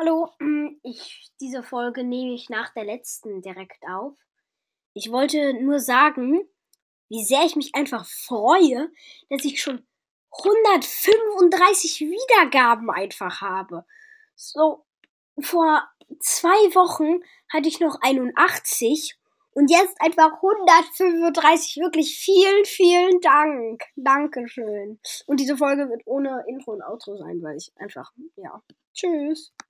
Hallo, ich, diese Folge nehme ich nach der letzten direkt auf. Ich wollte nur sagen, wie sehr ich mich einfach freue, dass ich schon 135 Wiedergaben einfach habe. So, vor zwei Wochen hatte ich noch 81 und jetzt einfach 135. Wirklich vielen, vielen Dank. Dankeschön. Und diese Folge wird ohne Intro und Outro sein, weil ich einfach, ja. Tschüss.